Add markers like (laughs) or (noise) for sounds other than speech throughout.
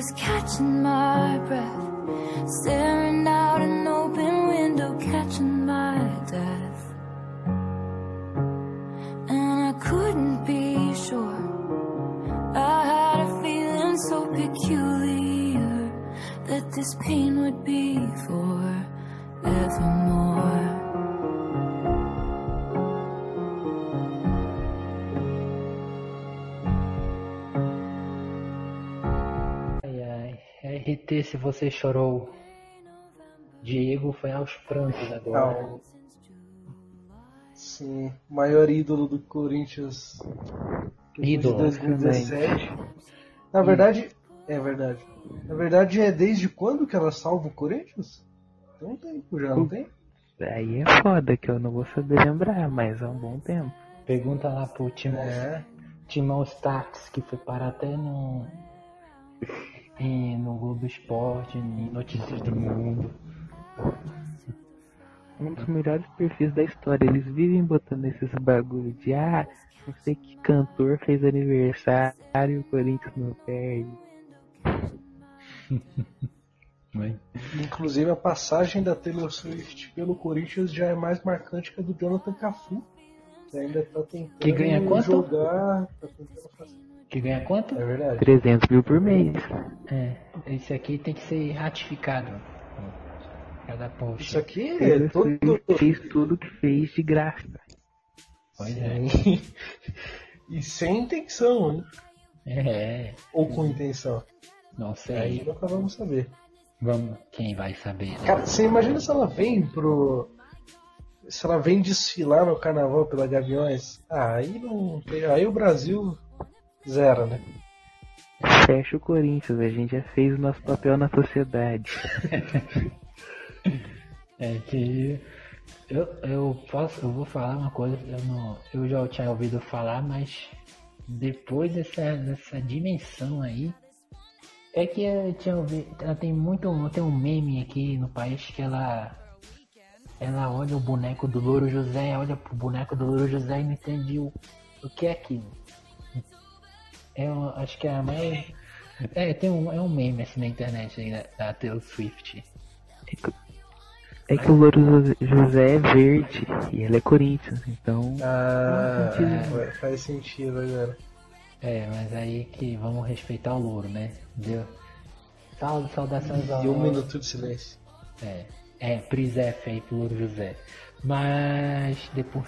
was catching my breath, staring out an open window, catching my death. And I couldn't be sure. I had a feeling so peculiar that this pain would be forevermore. Ai, RT, se você chorou. Diego foi aos prantos agora. Não. Sim, maior ídolo do Corinthians de Ídolo. 2017. Na verdade, é verdade. Na verdade, é desde quando que ela salva o Corinthians? Tem um tempo já, não tem? Aí é foda que eu não vou saber lembrar, mas é um bom tempo. Pergunta lá pro Timão, É. Timão Stax, que foi parar até no. Em- no Globo Esporte, em Notícias do Mundo. Um dos melhores perfis da história. Eles vivem botando esses bagulho de ah, não sei que cantor fez aniversário e o Corinthians não perde. Inclusive, a passagem da Taylor Swift pelo Corinthians já é mais marcante que a do Jonathan Cafu. Que ainda tá tentando Que ganha quanto? jogar. Tá tentando fazer. Que ganha quanto? É verdade. 300 mil por mês. É, esse aqui tem que ser ratificado. Cada post. Isso aqui é todo. Fez tudo que fez de graça. Pois é. Sim. (laughs) E sem intenção, hein? É, Ou com intenção. não Aí sei. nunca vamos saber. Vamos, quem vai saber? né? Cara, você imagina se ela vem pro. Se ela vem desfilar no carnaval pela Gaviões? Ah, aí não. Aí o Brasil zero, né? Fecha o Corinthians, a gente já fez o nosso papel na sociedade. (laughs) É que eu, eu posso, eu vou falar uma coisa, eu, não, eu já tinha ouvido falar, mas depois dessa, dessa dimensão aí, é que eu tinha ouvido, ela tem muito, tem um meme aqui no país que ela ela olha o boneco do Louro José, olha pro boneco do Louro José e não entende o, o que é aquilo. É, uma- acho que é a mais. É, tem um, é um meme assim na internet aí da, da Taylor Swift. É que o Louro José- é verde e ele é Corinthians, então Ah, Faz sentido. é, faz sentido agora. É, mas aí que vamos respeitar o louro, né? Deu. Salve, saudações ao. E um minuto de silêncio. É, é, Prisef aí pro Louro José. Mas depois.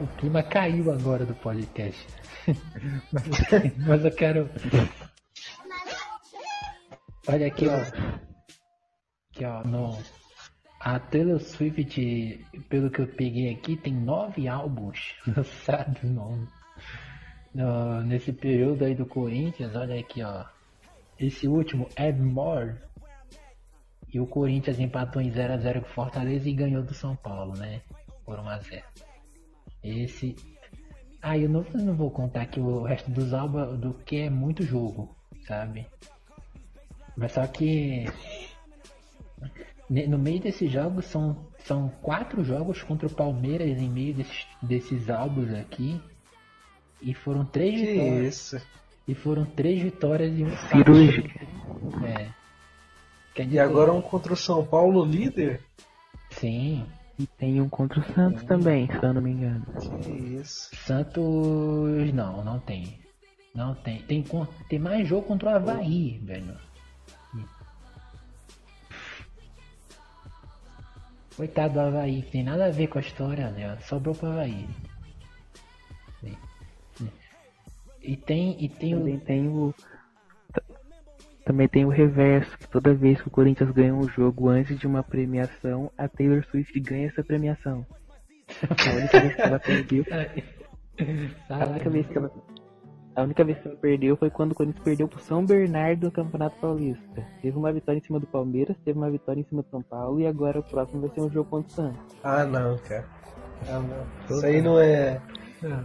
O- clima caiu agora do podcast. (laughs) mas, mas eu quero. Olha aqui, ó. Aqui, ó, no. A Taylor Swift, pelo que eu peguei aqui, tem nove álbuns (laughs) lançados no, no- nesse período aí do Corinthians. Olha aqui, ó. Esse último, Evermore. E o Corinthians empatou em 0x0 com Fortaleza e ganhou do São Paulo, né? Por 1x0. Esse. Ah, eu não, não vou contar aqui o resto dos álbuns do que é muito jogo, sabe? Mas só que. No meio desses jogos são, são quatro jogos contra o Palmeiras em meio desses, desses álbuns aqui. E foram três Que vitórias. isso. E foram três vitórias e um empate. cirúrgica. É. Quer E dizer, agora um contra o São Paulo líder? Sim. E tem um contra o Santos também, se eu não me engano. Que isso. Santos. Não, não tem. Não tem. Tem, tem mais jogo contra o Havaí, velho. Coitado do Havaí, tem nada a ver com a história, né? Sobrou pro Havaí. E tem, e tem Também o. tem o. Também tem o reverso, que toda vez que o Corinthians ganha um jogo antes de uma premiação, a Taylor Swift ganha essa premiação. A única vez que ela perdeu. (laughs) A única vez que ela. A única vez que ela perdeu foi quando o Corinthians perdeu pro São Bernardo no Campeonato Paulista. Teve uma vitória em cima do Palmeiras, teve uma vitória em cima do São Paulo e agora o próximo vai ser um jogo contra o Santos. Ah, não, cara. Ah, não. Isso aí não é.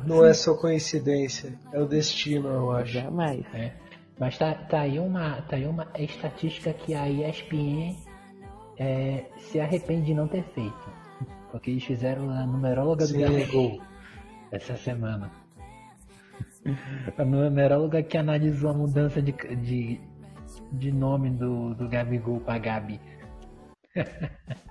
Não é só coincidência. É o destino, eu acho. Jamais. É. Mas tá, tá aí uma, tá aí uma estatística que a ESPN é, se arrepende de não ter feito. Porque eles fizeram a numeróloga do Sim. Gabigol essa semana. A numeróloga que analisou a mudança de, de, de nome do, do Gabigol pra Gabi. (laughs)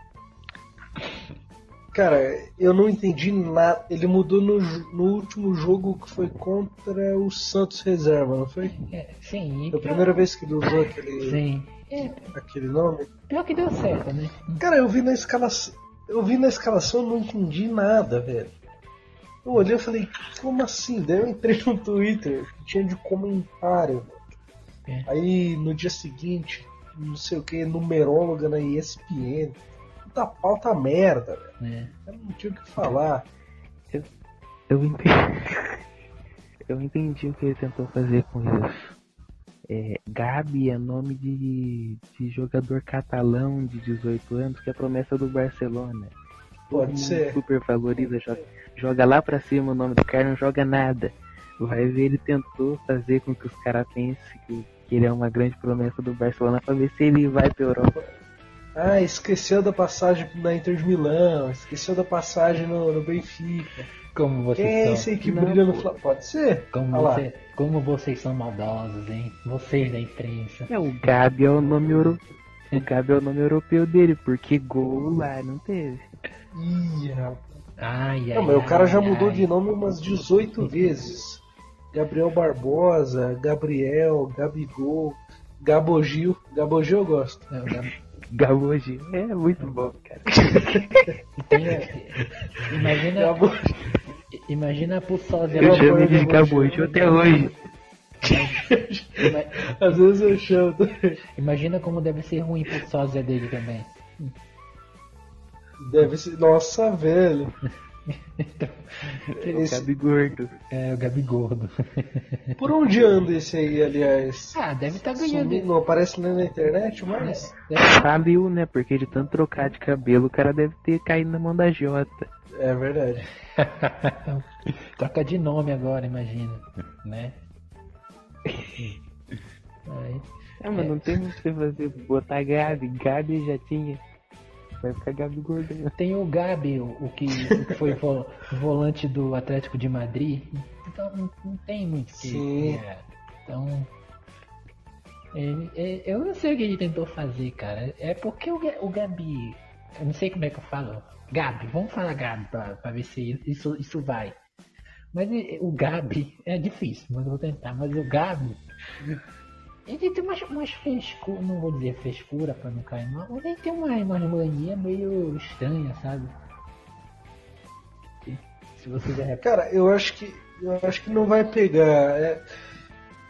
Cara, eu não entendi nada. Ele mudou no, no último jogo que foi contra o Santos Reserva, não foi? É, sim, Foi a primeira vez que ele usou aquele, Sim. É, aquele nome. pior que deu certo, né? Cara, eu vi na escalação. Eu vi na escalação e não entendi nada, velho. Eu olhei e falei, como assim? Daí eu entrei no Twitter, que tinha de comentário. É. Aí no dia seguinte, não sei o que, numeróloga na ESPN. Puta pauta merda, velho. É. Eu não tinha o que falar. Eu entendi. (laughs) Eu entendi o que ele tentou fazer com isso. É, Gabi é nome de, de jogador catalão de 18 anos que é promessa do Barcelona. Pode ser. super valoriza, joga, joga lá pra cima o nome do cara, não joga nada. Vai ver, ele tentou fazer com que os caras pensem que, que ele é uma grande promessa do Barcelona pra ver se ele vai pra Europa. Ah, esqueceu da passagem na Inter de Milão, esqueceu da passagem no, no Benfica. Como vocês Quem é são. esse aí que Não, brilha no. Flamengo? Pode ser? Como, você, como vocês são maldosos, hein? Vocês da imprensa. É, o Gabi é o nome europeu. O Gabi é o nome europeu dele, porque gol lá não teve. Ih, rapaz. Ai, ai, Não, mas o cara já ai, mudou ai. de nome umas 18 vezes. Gabriel Barbosa, Gabriel, Gabigol, Gabogil. Gabogil eu gosto. É, o Gab- Gaboji. É muito bom, cara. tem- imagina, Gabo... imagina a sósia. Eu chamo de. Gaboji até hoje. Às vezes eu chamo. Imagina como deve ser ruim pro sósia dele também. Deve ser. Nossa, velho. Esse- Gabi gordo. É, o Gabigordo. Por onde anda esse aí, aliás? Ah, deve estar ganhando. Sumiu, Não aparece nem na internet, mas. Faliu, né? Porque de tanto trocar de cabelo, o cara deve ter caído na mão da Jota. É verdade. (laughs) Troca de nome agora, imagina. Né? (laughs) Aí, Ah, mas não tem muito o que fazer. Botar Gabi. Gabi já tinha. Vai ficar Gabi gordo. né? Tem o Gabi, o, que, o que foi vo- volante do Atlético de Madrid. Então não, não tem muito que. Sim. é, então. ele- é, eu não sei o que ele tentou fazer, cara. É porque o, o Gabi. Eu não sei como é que eu falo. Gabi, vamos falar Gabi pra, pra ver se isso, isso vai. Mas e- o Gabi é difícil, mas eu vou tentar. Mas o Gabi. Ele tem umas, umas frescuras, não vou dizer frescura pra não cair mal, mas ele tem uma, uma mania meio estranha, sabe? Se- você reparar. Cara, eu acho que. Eu acho que não vai pegar. É,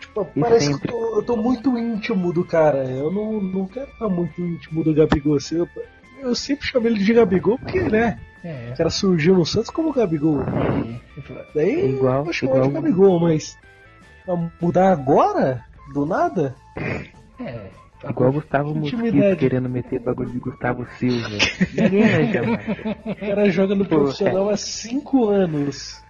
tipo, parece sempre. que eu tô, eu tô muito íntimo do cara. Eu não, não quero estar muito íntimo do Gabigol. assim, Eu, eu sempre chamo ele de Gabigol porque, né? É, O cara surgiu no Santos como Gabigol. é, Daí Igual- eu chamo ele de igual- Gabigol, mas. pra mudar agora? Do nada? é, Igual o Gustavo. Mosquito querendo meter bagulho de Gustavo Silva. Ninguém vai (laughs) chamar. O cara joga no Pô, profissional há 5 anos.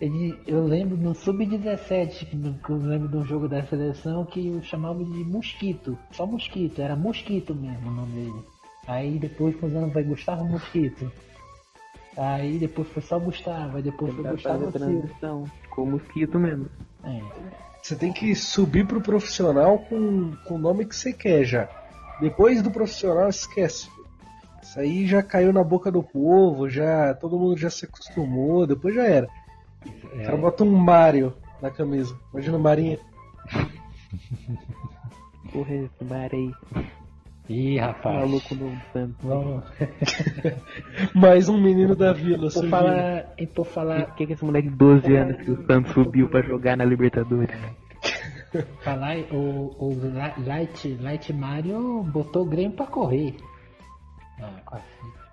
ele, eu lembro no Sub-17, no- que eu lembro de um jogo da seleção que eu chamava de Mosquito, só Mosquito, era Mosquito mesmo o nome dele. Aí depois, com os anos, vai Gustavo Mosquito. Aí depois foi só Gustavo, aí depois foi fazer Gustavo Silva. transição. Com o Mosquito mesmo. É. Você tem que subir pro profissional com, com o nome que você quer já. Depois do profissional, esquece. Isso aí já caiu na boca do povo, já todo mundo já se acostumou, depois já era. O cara bota um Mario na camisa. Imagina o Marinho. (laughs) Porra, aí. Ih, rapaz. Maluco no. Vamos. (laughs) Mais um menino da vila. Por falar, e por falar, Por que, que esse moleque de 12 anos que o Santos subiu pra jogar na Libertadores? (laughs) falar o, o Light, Light Mario botou o Grêmio pra correr. Ah, quase. (laughs)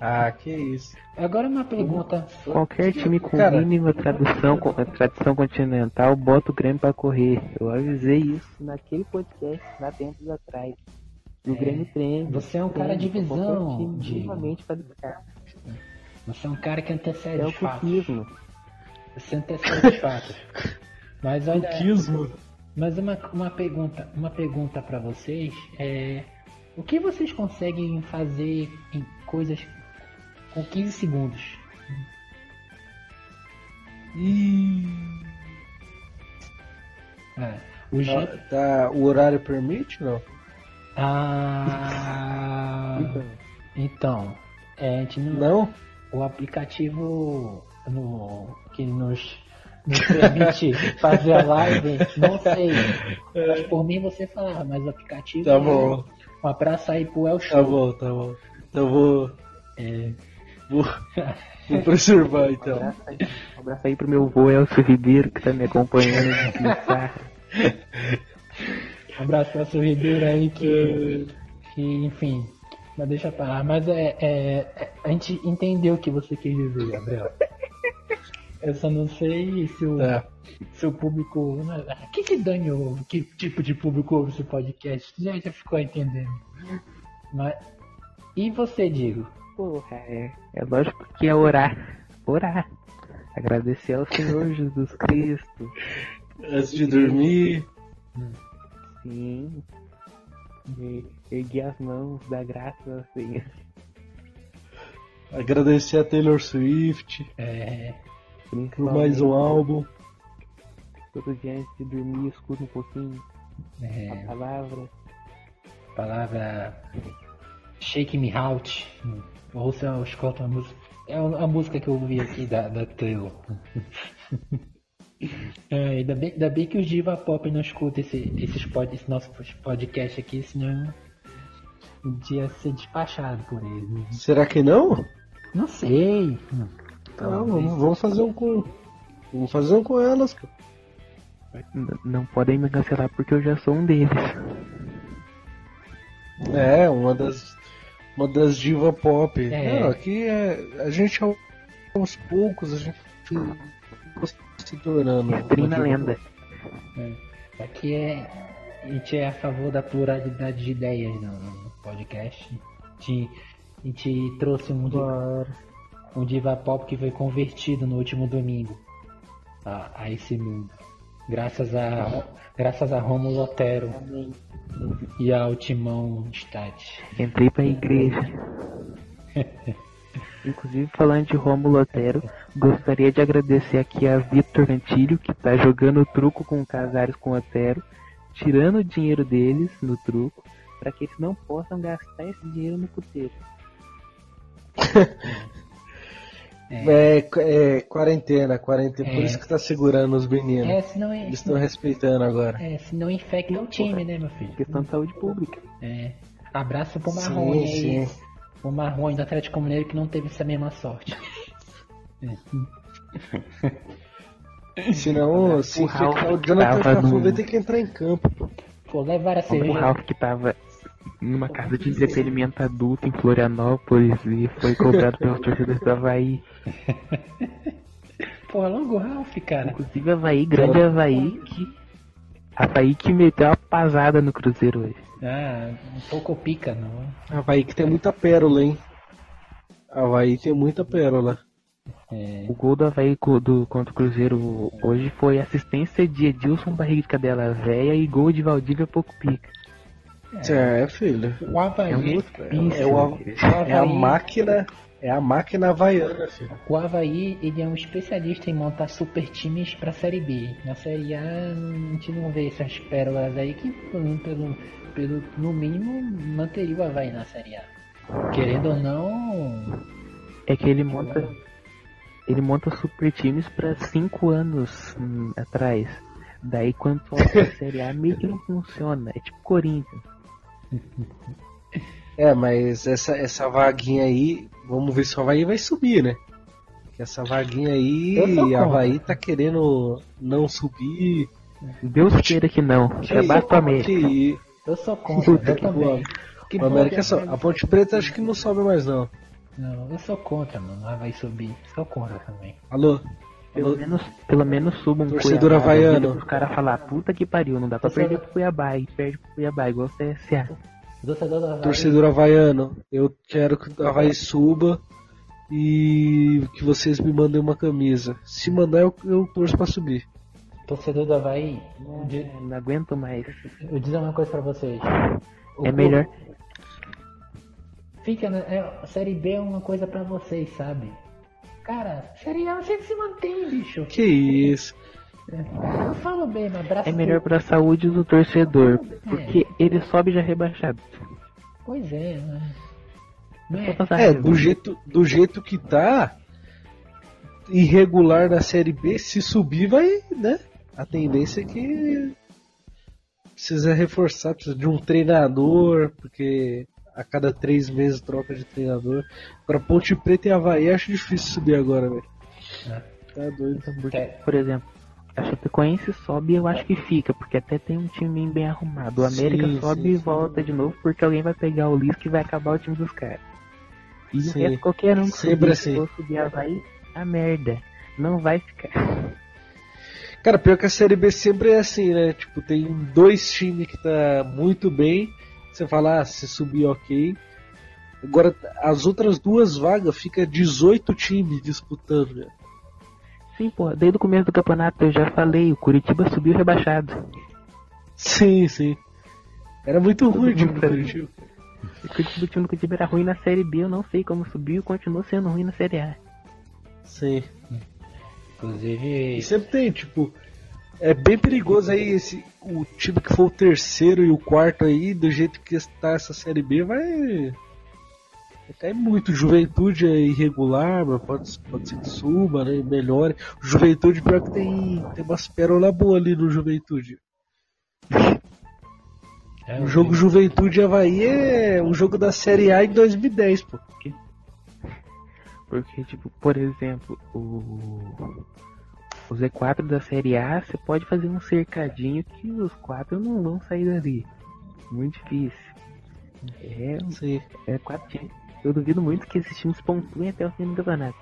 Ah, que isso. Agora uma pergunta. Qualquer time com Cara. mínima tradição, com, tradição continental bota o Grêmio pra correr. Eu avisei isso naquele podcast lá tempos atrás. E o É, Grêmio treina. você é um cara de visão, minimamente qualificado. Você é um cara que antecede É os o fatos. Você antecede os fatos. Mas olha, Quismo. mas uma, uma pergunta, uma pergunta para vocês é o que vocês conseguem fazer em coisas com 15 segundos? É, O. Tá, tá- o horário permite, não? Ah. Então, Então, é, a gente não. Não? O aplicativo no, que nos, nos permite fazer a live, não sei. Mas por mim você falava, mas o aplicativo. Tá bom, Um abraço aí pro El Show. tá bom, tá bom. Então vou. É, Vou, vou preservar então. abraço aí, um abraço aí pro meu vô Elcio Ribeiro que tá me acompanhando um (laughs) abraço pra seu Ribeiro aí que, que enfim, mas deixa pra lá. Mas é, é, é- a gente entendeu o que você quis dizer, Gabriel. Eu só não sei se o, Tá. se o público. O que que dane? Que tipo de público ouve esse podcast? Já, já ficou entendendo. Mas. E você, Diego? Porra, é, é lógico que é orar. Orar. Agradecer ao Senhor Jesus Cristo. Antes de dormir. Sim. E erguer as mãos, dar graças Senhor. (laughs) Agradecer a Taylor Swift É. por mais um álbum. Todo dia antes de dormir, escuta um pouquinho é a palavra. palavra Shake Me Out. Ouça, eu escuto a música. É a música que eu ouvi aqui da, da Taylor. (laughs) É, ainda, bem, ainda bem que os Diva Pop não escutam esse, esses pod, esse nosso podcast aqui, senão um dia ser despachado por eles. né? Será que não? Não sei. Não, Talvez. vamos, vamos fazer um com. Vamos fazer um com elas, cara. N- Não podem me cancelar porque eu já sou um deles. É, uma das. Uma das diva pop. É. Não, aqui é. A gente ao- aos poucos, a gente se tornando. Trina diva lenda. É. Aqui é. A gente é a favor da pluralidade de ideias no, podcast. A gente, a gente trouxe um, diva, um diva pop que foi convertido no último domingo a, a esse mundo. Graças a, graças a Romulo Otero e ao Timão Stat. Entrei pra igreja. (laughs) Inclusive, falando de Romulo Otero, gostaria de agradecer aqui a Vitor Antílio, que tá jogando truco com Casares com Otero, tirando o dinheiro deles no truco, para que eles não possam gastar esse dinheiro no puteiro. (laughs) É, é, quarentena, quarentena. Por É. isso que tá segurando os meninos. É, senão, Eles estão respeitando agora. é, senão infecta o time, né, meu filho? Questão de saúde pública. É. Abraço pro Marrone Sim, aí. sim. O Marrone do Atlético Mineiro que não teve essa mesma sorte. Senão, se O Ralph infectar o Jonathan tava Cafu no- vai ter que entrar em campo. pô. Pô, levaram a O cerveja. Ralph que tava numa casa de entretenimento adulto em Florianópolis e foi cobrado pelos torcedores do Havaí. (laughs) Pô, logo o Ralph, cara. Inclusive Havaí, grande Havaí que. Havaí que meteu uma pasada no Cruzeiro hoje. Ah, um pouco pica, não. Havaí que tem muita pérola, hein? Havaí tem muita pérola. É, O gol do Havaí do, contra o Cruzeiro hoje foi assistência de Edilson Barriga de Cadela Véia e gol de Valdívia Pouco Pica. É, filho. o Havaí, É um É, o, é a máquina. É a máquina havaiana, filho. o Havaí, ele é um especialista em montar super times pra Série B. Na Série A, a gente não vê essas pérolas aí que, pelo, pelo, no mínimo, manteria o Havaí na Série A. Querendo ou não, É que ele monta. Ele monta super times pra cinco anos hum, atrás. Daí quando volta a Série A meio que não funciona. É tipo Corinthians. (laughs) É, mas essa, essa vaguinha aí, vamos ver se o Havaí vai subir, né? Que essa vaguinha Eu sou aí, a Havaí tá querendo não subir. Deus queira que não. Que É basta o América. que- eu sou contra, eu que também. Que o bom América que é só. A Ponte Preta acho que não sobe mais não. Não, eu sou contra, mano. Ah, vai subir. Sou contra também. Alô? Pelo Alô? menos, pelo menos suba um Torcedor Cuiabá, da havaiano. Os caras falar, puta que pariu, não dá pra Torcedor- perder pro Cuiabá. E perde pro Cuiabá, igual o CSA. Torcedor Havaí. Torcedor havaiano, eu quero que o Havaí suba e que vocês me mandem uma camisa. Se mandar, eu, eu torço pra subir. Torcedor do Havaí, eu di- É, Não aguento mais. eu vou dizer uma coisa pra vocês. O É clube melhor. Fica na. É, a série B é uma coisa pra vocês, sabe? Cara, Série A sempre se mantém, bicho. Que isso? Eu falo mesmo, abraço. É melhor pra saúde do torcedor, porque ele sobe já rebaixado. Pois é, né? Só é? É, do jeito, do jeito que tá, irregular na Série B, se subir vai, né? A tendência é que precisa reforçar, precisa de um treinador, porque a cada três meses troca de treinador. Pra Ponte Preta e Havaí acho difícil subir agora, velho. É. Tá doido. Porque, É. por exemplo, a Chapecoense sobe eu acho que fica, porque até tem um time bem arrumado. O América Sim, sobe sim, e sim. volta de novo porque alguém vai pegar o Lisca e vai acabar o time dos caras. E o Sim. resto, qualquer um que Sempre subir, assim. subir Havaí, a merda. Não vai ficar. Cara, pior que a Série B sempre é assim, né? Tipo, tem dois times que tá muito bem. Você fala, ah, se subir, ok. Agora, as outras duas vagas fica 18 times disputando, né? Sim, porra, desde o começo do campeonato eu já falei, o Curitiba subiu rebaixado. Sim, sim. Era muito Todo ruim o time do sabe. Curitiba. O Curitiba, o time do Curitiba era ruim na Série B, eu não sei como subiu e continuou sendo ruim na Série A. Sim. Inclusive, E sempre tem, tipo, é bem perigoso aí esse o time que for o terceiro e o quarto aí, do jeito que está essa série B, vai, vai cair muito. Juventude é irregular, mas pode, pode ser que suba, né? Melhore. Juventude pior que tem, tem umas pérolas boas ali no Juventude. é, O jogo Juventude e Havaí é um jogo da Série A em 2010, pô. Porque, tipo, por exemplo, o, o Z4 da Série A, você pode fazer um cercadinho que os quatro não vão sair dali. Muito difícil. É, Sim. é quatro times. Eu duvido muito que esses times pontuem até o fim do campeonato.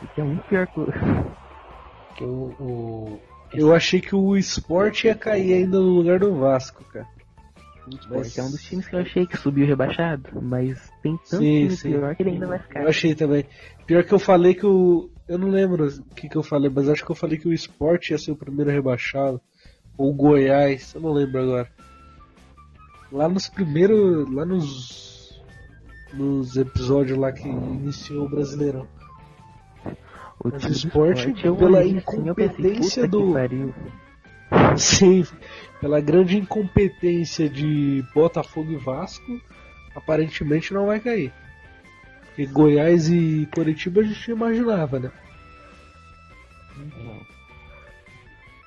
Porque é muito pior (laughs) que o... o, Eu achei que o esporte ia cair ainda no lugar do Vasco, cara. Sport é um dos times que eu achei que subiu rebaixado, mas tem tanto Sim, time sim. pior que ele ainda vai ficar. Eu achei também. Pior que eu falei que o. Eu não lembro o que, que eu falei, mas acho que eu falei que o esporte ia ser o primeiro rebaixado. Ou o Goiás, eu não lembro agora. Lá nos primeiros. Lá nos. Nos episódios lá que iniciou o Brasileirão. O Mas time o do Sport, eu pela pensei, incompetência que do- pariu. Sim, pela grande incompetência de Botafogo e Vasco, aparentemente não vai cair. Porque Goiás e Curitiba a gente imaginava, né?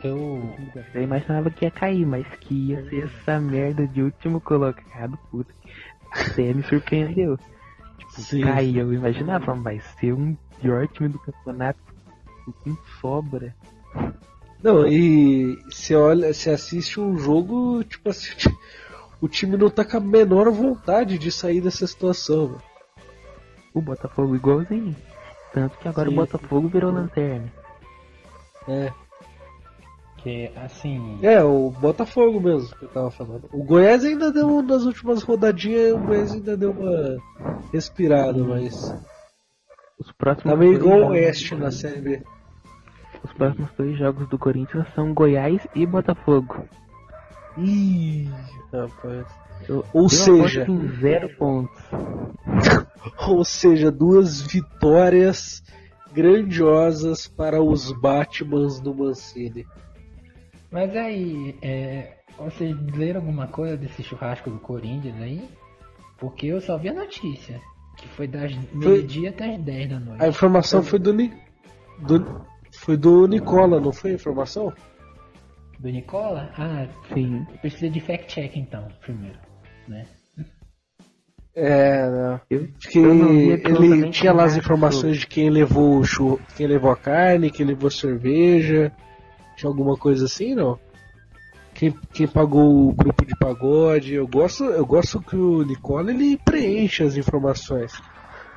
eu, Eu imaginava que ia cair, mas que ia ser essa merda de último colocado, puta. Até me surpreendeu. Tipo, Sim. cair, eu imaginava, mas ser um pior time do campeonato com sobra. Não, e você olha, você assiste um jogo, tipo assim, o time não tá com a menor vontade de sair dessa situação. O Botafogo igualzinho. Tanto que agora Sim. o Botafogo virou lanterna. É. que assim, É, o Botafogo mesmo que eu tava falando. O Goiás ainda deu, nas últimas rodadinhas, o Goiás ainda deu uma respirada, mas. Os próximos Tá meio dois igual o Oeste na Série B. Os próximos dois jogos do Corinthians são Goiás e Botafogo. Ih, rapaz. Eu, Ou eu seja- em zero pontos. (laughs) Ou seja, duas vitórias grandiosas para os Batmans do Mancini. Mas aí, é, vocês leram alguma coisa desse churrasco do Corinthians aí? Porque eu só vi a notícia. Que foi das meio-dia até as 10 da noite. A informação foi do, Ni- do foi do Nicola, não foi a informação? Do Nicola? Ah, Sim. precisa de fact-check então, primeiro. Né? É, não. Eu, eu vi ele tinha lá as informações de quem levou o chu- quem levou a carne, quem levou a cerveja. Tinha alguma coisa assim, não? Quem, quem pagou o grupo de pagode. Eu gosto, eu gosto que o Nicola ele preenche as informações.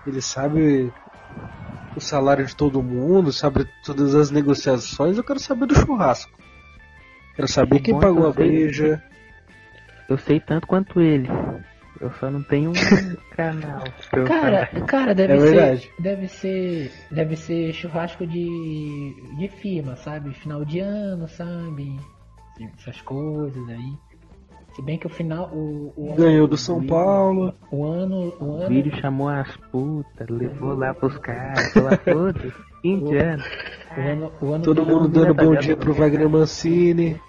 Ele sabe o salário de todo mundo, sabe todas as negociações. Eu quero saber do churrasco. Quero saber quem pagou a sei. breja. Eu sei tanto quanto ele. Eu só não tenho um (laughs) canal. pra eu Cara, falar. cara, deve É ser. verdade. Deve ser. Deve ser churrasco de. de firma, sabe? Final de ano, sabe? Essas coisas aí. Se bem que o final. O, o, Ganhou do São Paulo. o ano. O O ano. vídeo chamou as putas, levou lá pros caras, indiano. O ano, o ano Todo do- mundo dando bom dia pro Wagner Mancini.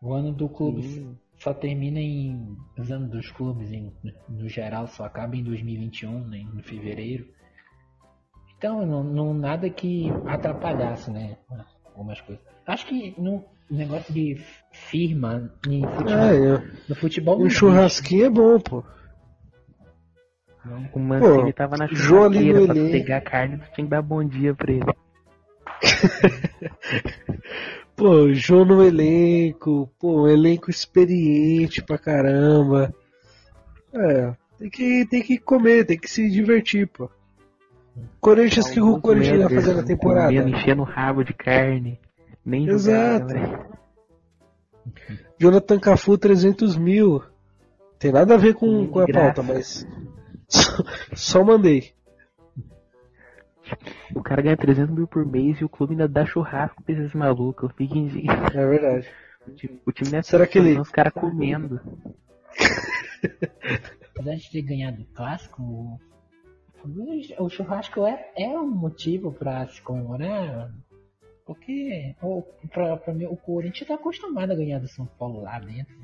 O ano do clube Sim. Só termina em. Os anos dos clubes, em, no geral, só acaba em 2021, né, em fevereiro. Então, não, não- nada que atrapalhasse, né? Algumas coisas. Acho que no negócio de firma em futebol, É, é. no futebol não um churrasquinho é bom, pô. O Mancini Pô, tava na churrasqueira pra pegar carne, tu tinha que dar bom dia pra ele. (laughs) Pô, João no elenco, pô, um elenco experiente pra caramba. É, tem que, tem que comer, tem que se divertir, pô. Corinthians, que o Corinthians vai fazer na temporada? Comendo, enchendo o rabo de carne. Nem Exato. né? Jonathan Cafu 300 mil. Tem nada a ver com, com a pauta, mas. (laughs) Só, só mandei. O cara ganha 300 mil por mês e o clube ainda dá churrasco pra esses malucos. Eu fico indignado. É verdade. O time- O time não é Será que ele- são os caras comendo. Apesar de ter ganhado o clássico, o- churrasco é, é um motivo pra se comemorar. Porque o, pra, pra mim, o Corinthians tá acostumado a ganhar do São Paulo lá dentro.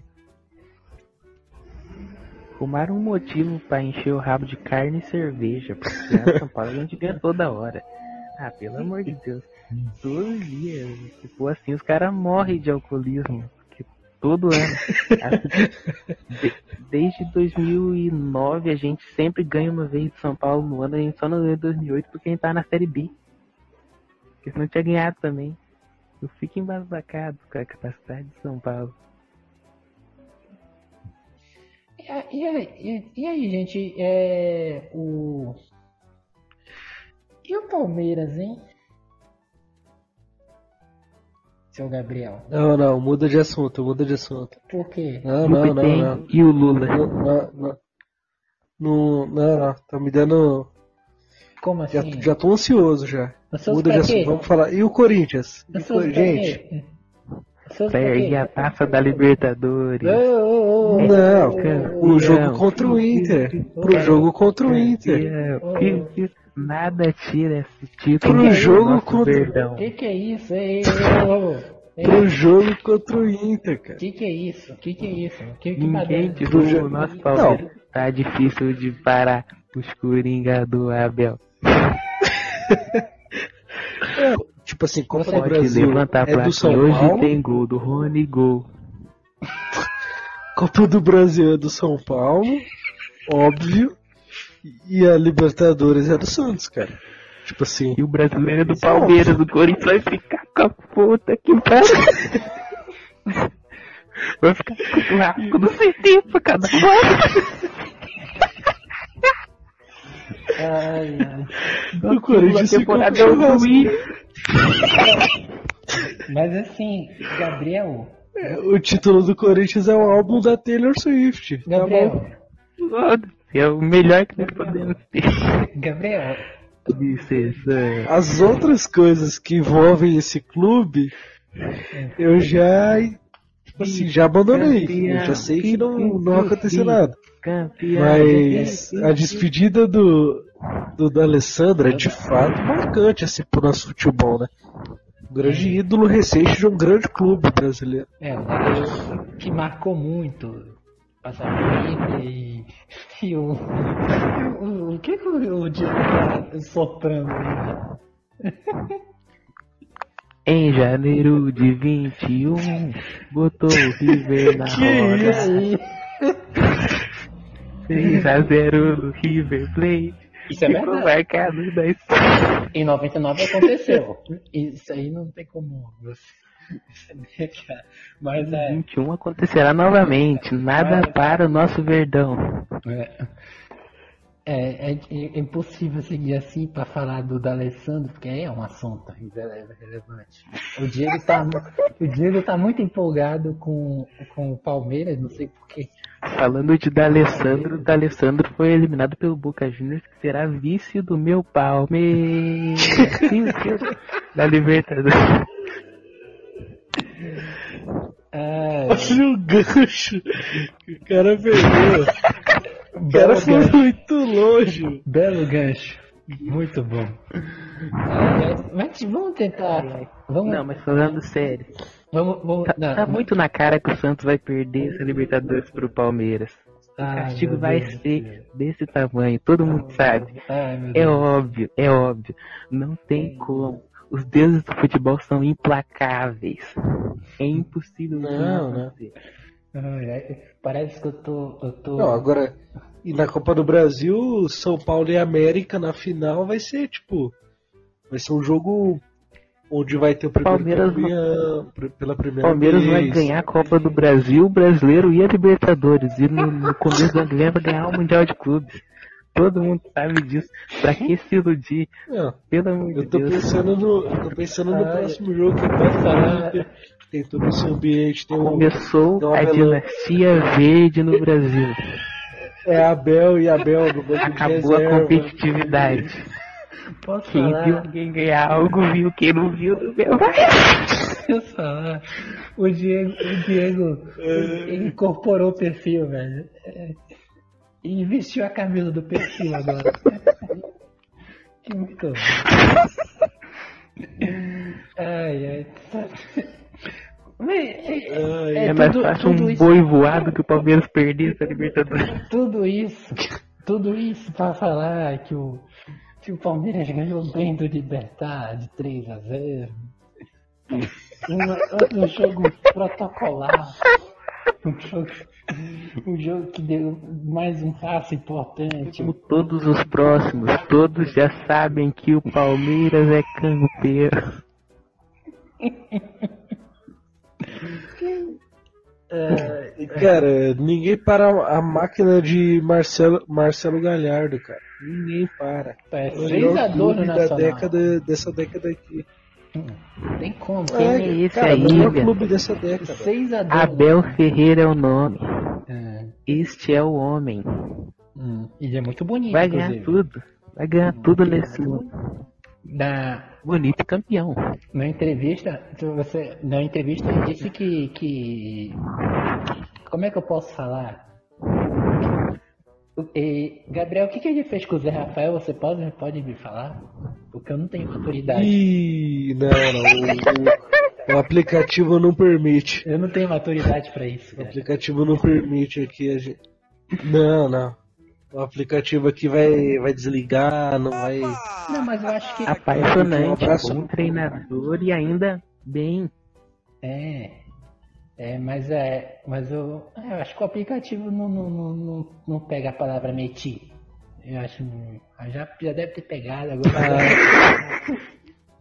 Fumaram um motivo pra encher o rabo de carne e cerveja. Porque São Paulo a gente ganha toda hora. Ah, pelo amor de Deus. Todos os dias. Se for assim, os caras morrem de alcoolismo. Porque todo ano. De- desde 2009 a gente sempre ganha uma vez de São Paulo no ano. A gente só não ganhou em 2008 porque a gente tá na Série B. Porque senão tinha ganhado também. Eu fico embasbacado com a capacidade de São Paulo. E, e aí, e- e aí, gente, é. O. E o Palmeiras, hein? Seu Gabriel. Não, não, muda de assunto, muda de assunto. Por quê? Não, não, não, não. e o Lula. Não, não, não. Não, não, não, tá me dando. Como Já, assim? já tô ansioso já. Muda de assunto, vamos falar. E o Corinthians? E Gente, Perde a taça da Libertadores. Não, o jogo contra o Inter. Pro jogo contra o Inter. É, nada tira esse título Pro jogo contra- Verdão. Que que é isso? (laughs) Ei. Ei, Pro jogo contra o Inter, cara. Que que é isso? Que que é isso? Que, que Ninguém madeira? tirou o nosso Palmeiras. Tá difícil de parar os Coringa do Abel. Tipo assim, Copa Você do Brasil levantar é do. São Hoje Paulo. tem gol do Rony Gol. (laughs) Copa do Brasil é do São Paulo, óbvio. E a Libertadores é do Santos, cara. Tipo assim. E o brasileiro é do é Palmeiras. O Corinthians vai ficar com a puta que pariu. (laughs) Vai ficar com o churrasco do CD pra cada um. Ai, ai. O Corinthians temporada é o ruim. Mas assim, Gabriel, É, O título do Corinthians é o álbum da Taylor Swift. Tá bom? Gabriel, Foda-se, É o melhor que nós podemos ter. (laughs) Gabriel, Licença. As outras coisas que envolvem esse clube, eu já. Tipo assim, já abandonei. Eu já sei que não, não vai acontecer nada. Campeão. Mas a despedida do, do, Alessandro é de fato marcante assim, pro nosso futebol, né? Um grande ídolo recente de um grande clube brasileiro. é, o Gabriel que marcou muito passar e, e o, o. O que que o, o Diego tá soprando aí? (laughs) Em janeiro de 21, botou o River (laughs) na roda. Aí, (laughs) 6 a 0 no River Plate. Isso é Ficou verdade. marcado na história. Em 99 aconteceu. Isso aí não tem como você deixar. Mas é. 21 acontecerá novamente. Nada para o nosso Verdão. É, é, é- é impossível seguir assim para falar do D'Alessandro, porque é um assunto rele- relevante. O Diego tá, o Diego tá muito empolgado com, com o Palmeiras, não sei porquê. Falando de D'Alessandro, D'Alessandro foi eliminado pelo Boca Juniors, que será vice do meu Palmeiras. (laughs) Da Libertadores. Ai, Olha o gancho que o cara pegou. O cara Belo foi gancho. muito longe. Belo gancho. Muito bom. Mas vamos tentar. Vamos, Não, mas falando sério, vamos, vamos, tá, não, tá muito na cara que o Santos vai perder essa Libertadores pro Palmeiras. O Ai, castigo meu vai Deus ser céu. desse tamanho, todo mundo sabe. Ai, meu É Deus. óbvio, é óbvio. Não tem como. Os deuses do futebol são implacáveis. É impossível Não, não. acontecer. Ai, ai, Parece que eu tô. Eu tô... Não, agora. E na Copa do Brasil, São Paulo e América na final vai ser tipo. Vai ser um jogo onde vai ter o primeiro Palmeiras- campeão pr- pela primeira Palmeiras vez. vai ganhar a Copa do Brasil, o Brasileiro e a Libertadores. E no, no começo do ano que vem vai ganhar o Mundial de Clubes. Todo mundo sabe disso. Pra que se iludir? Não, Pelo amor de eu tô Deus. pensando no, eu tô pensando no Ai. próximo jogo que pode falar. Tem todo esse ambiente, tem o, Começou a dinastia verde no Brasil. (laughs) é Abel e Abel no banco Acabou a reserva. competitividade. Posso Quem falar? viu alguém ganhar algo, viu. Quem não viu, não viu. Posso (laughs) falar? O Diego, o Diego ele incorporou o perfil, velho. É, E vestiu a camisa do perfil agora. (laughs) Que muito. Ai, ai. Mas, é, Ai, é É mais tudo, fácil tudo um isso, boi voado que o Palmeiras perder essa Libertadores. (laughs) tudo isso, tudo isso pra falar que o, que o Palmeiras ganhou bem do Libertar de 3 a 0. (laughs) Um, um jogo protocolar. Um jogo, um jogo que deu mais um passo importante. Como todos os próximos, todos já sabem que o Palmeiras é campeão. (laughs) Cara, ninguém para a máquina de Marcelo, Marcelo Galhardo, cara. Ninguém para. É O 6 melhor a 2 clube no da Nacional. década, dessa década aqui. Tem como. Quem é esse cara, aí, o melhor velho? clube dessa década. 6 a 2 Abel Ferreira é o nome. É. Este é o homem. Hum, Ele é muito bonito, Vai ganhar inclusive. tudo. Vai ganhar tudo nesse mundo. Na, Bonito campeão. na entrevista, você, na entrevista ele disse que, que. Como é que eu posso falar? O- e, Gabriel, o que, que ele fez com o Zé Rafael? Você pode, pode me falar? Porque eu não tenho maturidade. Ih, não, não. O, o- o aplicativo não permite. Eu não tenho maturidade pra isso, O cara. aplicativo não permite aqui a gente. Não, não. O aplicativo aqui vai, vai desligar, não vai. Não, mas eu acho que. Um Apaixonante. abraço. Bom treinador e ainda bem. É. É, mas é. Mas eu, é, eu acho que o aplicativo não, não, não, não, não pega a palavra metir. Eu acho. Já, já deve ter pegado agora.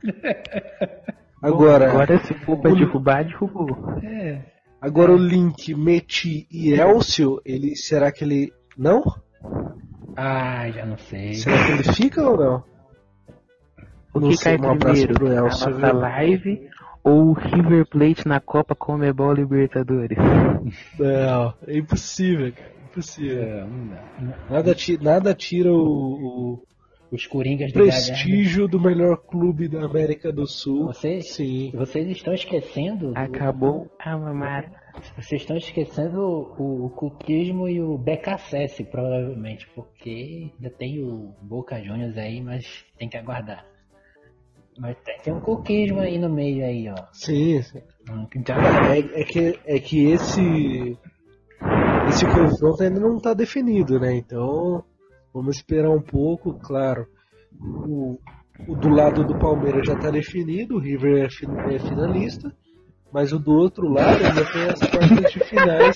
(laughs) Agora, Agora se for pra derrubar, derrubou. É. agora o link Meti e Elcio, ele será que ele não? Ah, já não sei. Será que ele fica ou não? O que cai primeiro? pro A Elcio, nossa viu? live ou o River Plate na Copa Comebol Libertadores? Não, é impossível, cara. Impossível. É, não dá. Nada, ti- nada tira o, o Os Coringas de prestígio do melhor clube da América do Sul. Vocês, Sim. vocês estão esquecendo. Acabou a mamata. Vocês estão esquecendo o, o cultismo e o BKSS, provavelmente, porque ainda tem o Boca Juniors aí, mas tem que aguardar. Mas tem, tem um cultismo aí no meio aí, ó. Sim, sim. Então, É, é que, é que esse esse confronto ainda não está definido, né? Então vamos esperar um pouco, claro. O, o do lado do Palmeiras já está definido, o River é, é finalista, mas o do outro lado ainda tem as quartas de finais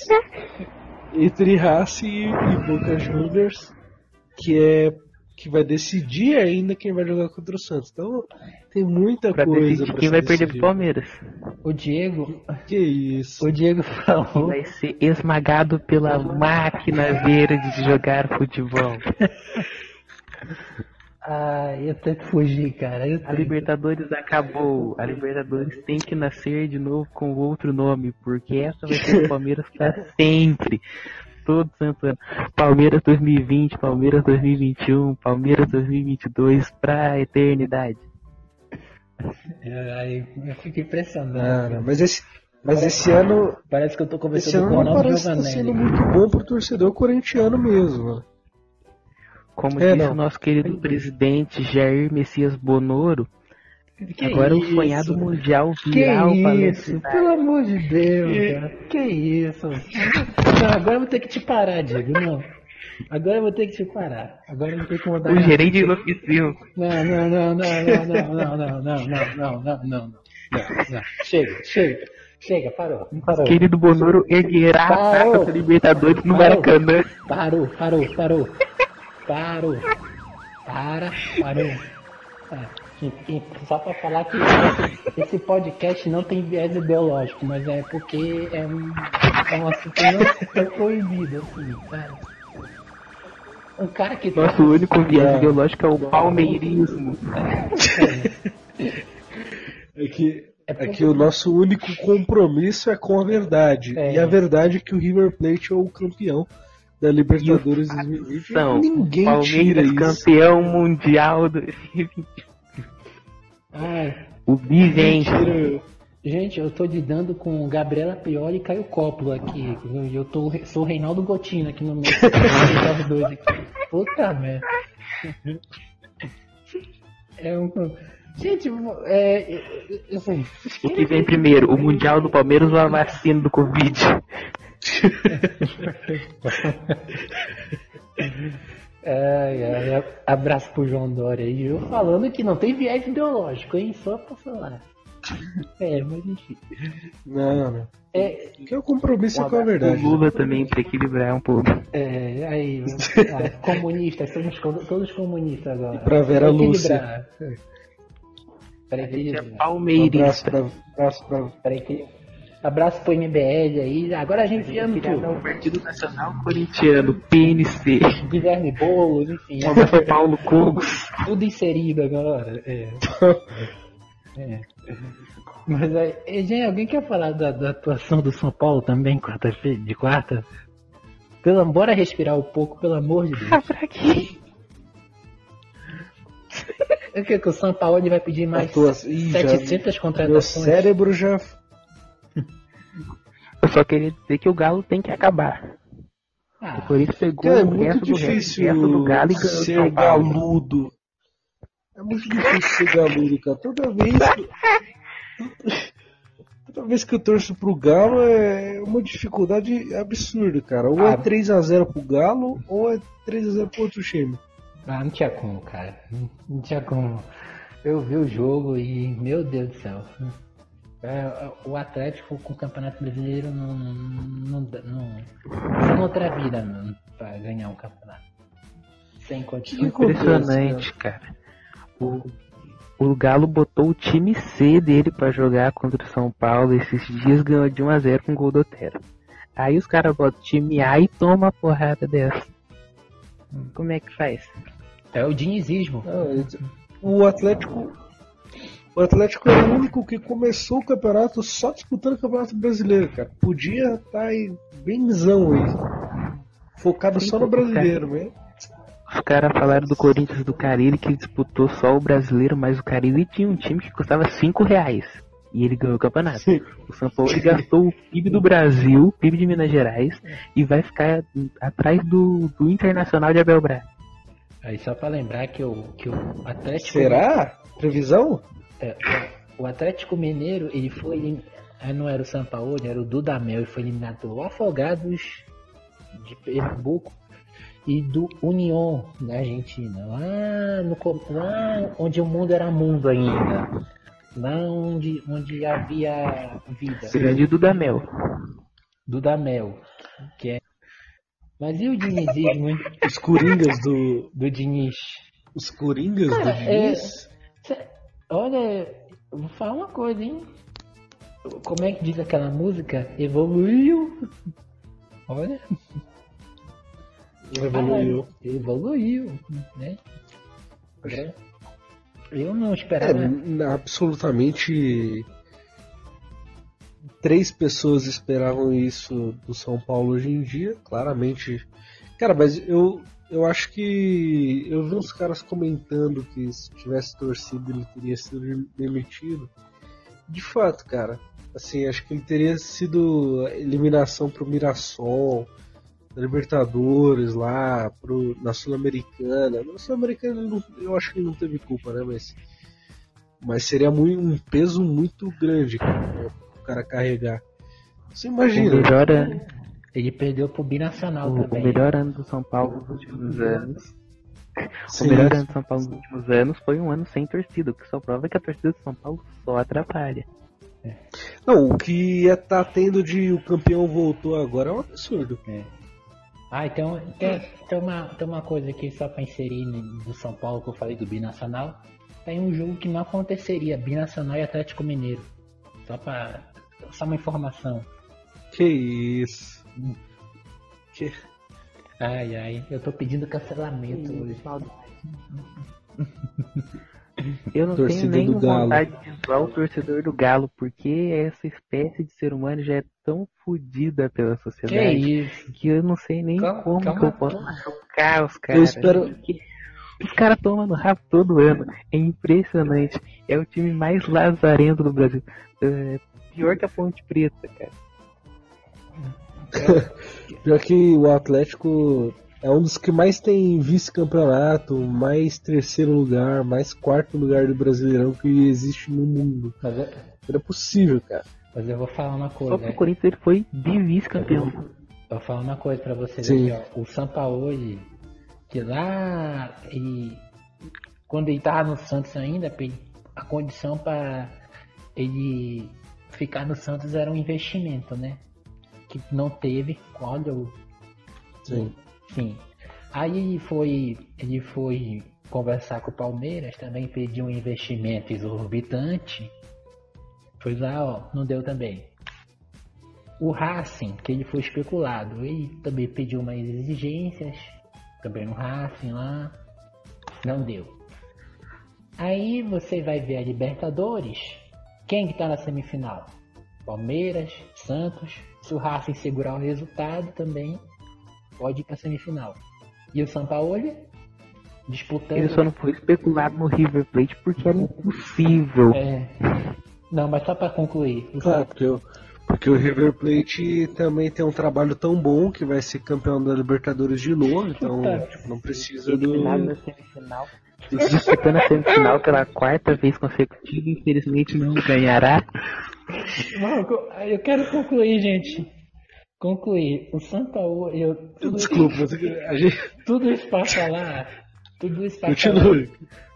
(laughs) entre Racing e, e Boca Juniors, que é que vai decidir ainda quem vai jogar contra o Santos. Então tem muita Pra coisa decidir pra quem vai perder pro decidir. Palmeiras. o Diego, Que isso? o Diego falou. Vai ser esmagado pela máquina verde de jogar futebol. (laughs) Ah, eu tento fugir, cara. Eu A tento. Libertadores acabou. A Libertadores tem que nascer de novo com outro nome, porque essa vai ser o Palmeiras pra sempre. Todo santo ano. Palmeiras 2020, Palmeiras 2021, Palmeiras 2022 pra eternidade. Eu, aí eu fico impressionado. Cara, mas esse, Mas esse ano, Parece que eu tô conversando com o não Ronaldo parece estar Giovanelli. sendo muito bom pro torcedor corintiano mesmo. né? Como É, disse não. o nosso querido presidente Jair Messias Bonoro, Que agora o isso? sonhado mundial Que viral isso? palestina. Pelo amor de Deus, Que- cara. Que isso? Não, agora eu vou ter que te parar, Diego. Não. Agora eu vou ter que te parar. Agora eu vou ter que mudar. O gerente enlouqueceu. Não, não, não, não, não, não, não, não, não, não, não, não, não, não. Não, Chega, chega. Chega, parou. Parou. Querido Bonoro erguerá a taça da Libertadores no. Maracanã. Parou, parou, parou. Parou. Para, parou. Ah, e- só pra falar que esse, podcast não tem viés ideológico, mas é porque é um, é um assunto não é proibido, assim, sabe? Um cara que tá- Nosso único viés ideológico é o palmeirismo. É que, É é porque- que o nosso único compromisso é com a verdade. É. E a verdade é que o River Plate é o campeão da Libertadores 2020. São Ninguém tira Palmeiras isso. campeão mundial 2020. O bivente. Tira- Gente, eu tô lidando com Gabriela Pioli e Caio Coppola aqui. Eu tô, sou o Reinaldo Gotino aqui no meio. Os dois aqui. Puta merda. É um. Gente, é. é, é, assim, O que vem primeiro, o Mundial do Palmeiras ou a vacina do Covid? Ai, ai, abraço pro João Dória aí, viu? Falando que não tem viés ideológico, hein? Só pra falar. (laughs) É, mas enfim. Não, não. É, Que é o compromisso é com a O verdade. Lula também, pra equilibrar um pouco. é, aí, ah, (laughs) comunistas, somos todos comunistas agora. pra Vera. Pra A gente é equilibrar. Um abraço pra, abraço pra Pra equilibrar. Abraço pro MBL aí. Agora a gente ao tudo. Partido Nacional Corintiano, PNC. Guilherme Boulos, enfim. Pro Paulo (laughs) Cogos. tudo inserido agora. É. (laughs) É. Mas é, é, gente, alguém quer falar da, da atuação do São Paulo também, quarta-feira, de quarta? Pelo, bora respirar um pouco, pelo amor de Deus. Ah, pra quê? É que que o São Paulo vai pedir mais Atuação- Ih, já- 700 Meu contratações. cérebro já. Eu só queria dizer que o Galo tem que acabar. Ah, O Corinthians pegou Cara, é o muito resto do, resto, difícil resto do Galo e ganhou o ser galudo. É muito difícil ser galudo, cara. Toda vez que. (laughs) Toda vez que eu torço pro Galo é uma dificuldade absurda, cara. Ou é Ah. 3x0 pro Galo, ou é 3x0 pro outro time. Ah, não tinha como, cara. Não tinha como. Eu vi o jogo e, meu Deus do céu. É, o Atlético com o Campeonato Brasileiro não. não, dá- não, não outra vida não, pra ganhar um campeonato. Sem condições. Impressionante, cara. O, o Galo botou o time C dele pra jogar contra o São Paulo esses dias, ganhou de 1x0 com gol do Otero. Aí os caras botam o time A e toma uma porrada dessa. Como é que faz? É o dinizismo. Não, esse- o Atlético. O Atlético é o único que começou o campeonato só disputando o Campeonato Brasileiro, cara. Podia estar aí bemzão aí. Focado Sim, só no brasileiro, né? Os caras falaram do Corinthians do Carilli que disputou só o brasileiro, mas o Carilli tinha um time que custava 5 reais. E ele ganhou o campeonato. O São Paulo ele gastou o PIB do Brasil, o PIB de Minas Gerais, e vai ficar atrás do, do Internacional de Abel Braga. Aí só pra lembrar que o, que o Atlético. Será? Previsão? É, o Atlético Mineiro, ele foi. elim- ah, Não era o São Paulo, era o Dudamel, e foi eliminado pelo Afogados de Pernambuco e do União da Argentina. Lá, no, lá onde o mundo era mundo ainda. Lá onde, onde havia vida. Grande Dudamel. Dudamel. Que é... Mas e o dinizismo, hein? Os Coringas do. Do Diniz? Os Coringas Cara, do é- Diniz? Cê- Olha, vou falar uma coisa, hein? Como é que diz aquela música? Evoluiu. Olha. Evoluiu. Ah, evoluiu, né? Eu não É, esperava. n- absolutamente. Três pessoas esperavam isso do São Paulo hoje em dia, claramente. Cara, mas eu, eu acho que. Eu vi uns caras comentando que se tivesse torcido ele teria sido demitido. De fato, cara. Assim, acho que ele teria sido eliminação pro Mirassol, Libertadores lá, pro, na Sul-Americana. Na Sul-Americana eu acho que ele não teve culpa, né? Mas, mas seria muito, um peso muito grande cara, o cara carregar. Você O imagina. melhor, ano, Ele perdeu pro Binacional o, o também. melhor ano do São Paulo nos últimos anos. Sim. O melhor ano do São Paulo nos últimos anos foi um ano sem torcida, o que só prova que a torcida do São Paulo só atrapalha. Não, o que ia tá tendo de o campeão voltou agora é um absurdo. Ah, então tem, tem, uma, tem uma coisa aqui só pra inserir no- do São Paulo que eu falei do Binacional. Tem um jogo que não aconteceria, Binacional e Atlético Mineiro. Só pra. Só uma informação. Que isso. Que... Ai ai, eu tô pedindo cancelamento hoje. Eu não Torcida tenho nem vontade de zoar o torcedor do Galo, porque essa espécie de ser humano já é tão fodida pela Que sociedade isso? que eu não sei nem Calma, como calma. que eu posso chocar os caras. espero- Porque Os caras tomam no rabo todo ano. É impressionante. É o time mais lazarento do Brasil. É, pior que a Ponte Preta, cara. (laughs) Pior que o Atlético é um dos que mais tem vice-campeonato, mais terceiro lugar, mais quarto lugar do Brasileirão que existe no mundo. Mas eu, Não é possível, cara. mas eu vou falar uma Só coisa. pro Corinthians ele foi de vice-campeão. Vou falar uma coisa pra vocês aqui, ó. O Sampaoli, que lá ele, quando ele tava no Santos ainda, a condição para ele ficar no Santos era um investimento, né? Que não teve quando Sim. Sim. Aí ele foi, ele foi conversar com o Palmeiras, também pediu um investimento exorbitante. Foi lá, ó, não deu também. O Racing, que ele foi especulado, ele também pediu mais exigências, também no Racing lá, não deu. Aí você vai ver a Libertadores, quem que tá na semifinal? Palmeiras, Santos, se o Racing segurar o resultado também, pode ir pra semifinal. E o Sampaoli disputando. Ele só não foi especulado no River Plate porque era impossível. É. Não, mas só pra concluir. O Claro, porque o, porque o River Plate também tem um trabalho tão bom que vai ser campeão da Libertadores de novo, então Puta. não precisa do. na semifinal. Disputando a semifinal pela quarta vez consecutiva, infelizmente não ganhará. Não, co- eu quero concluir, gente. Concluir. O Sampaoli. Eu, tudo, Desculpa, a gente. tudo isso pra falar. Tudo isso pra falar.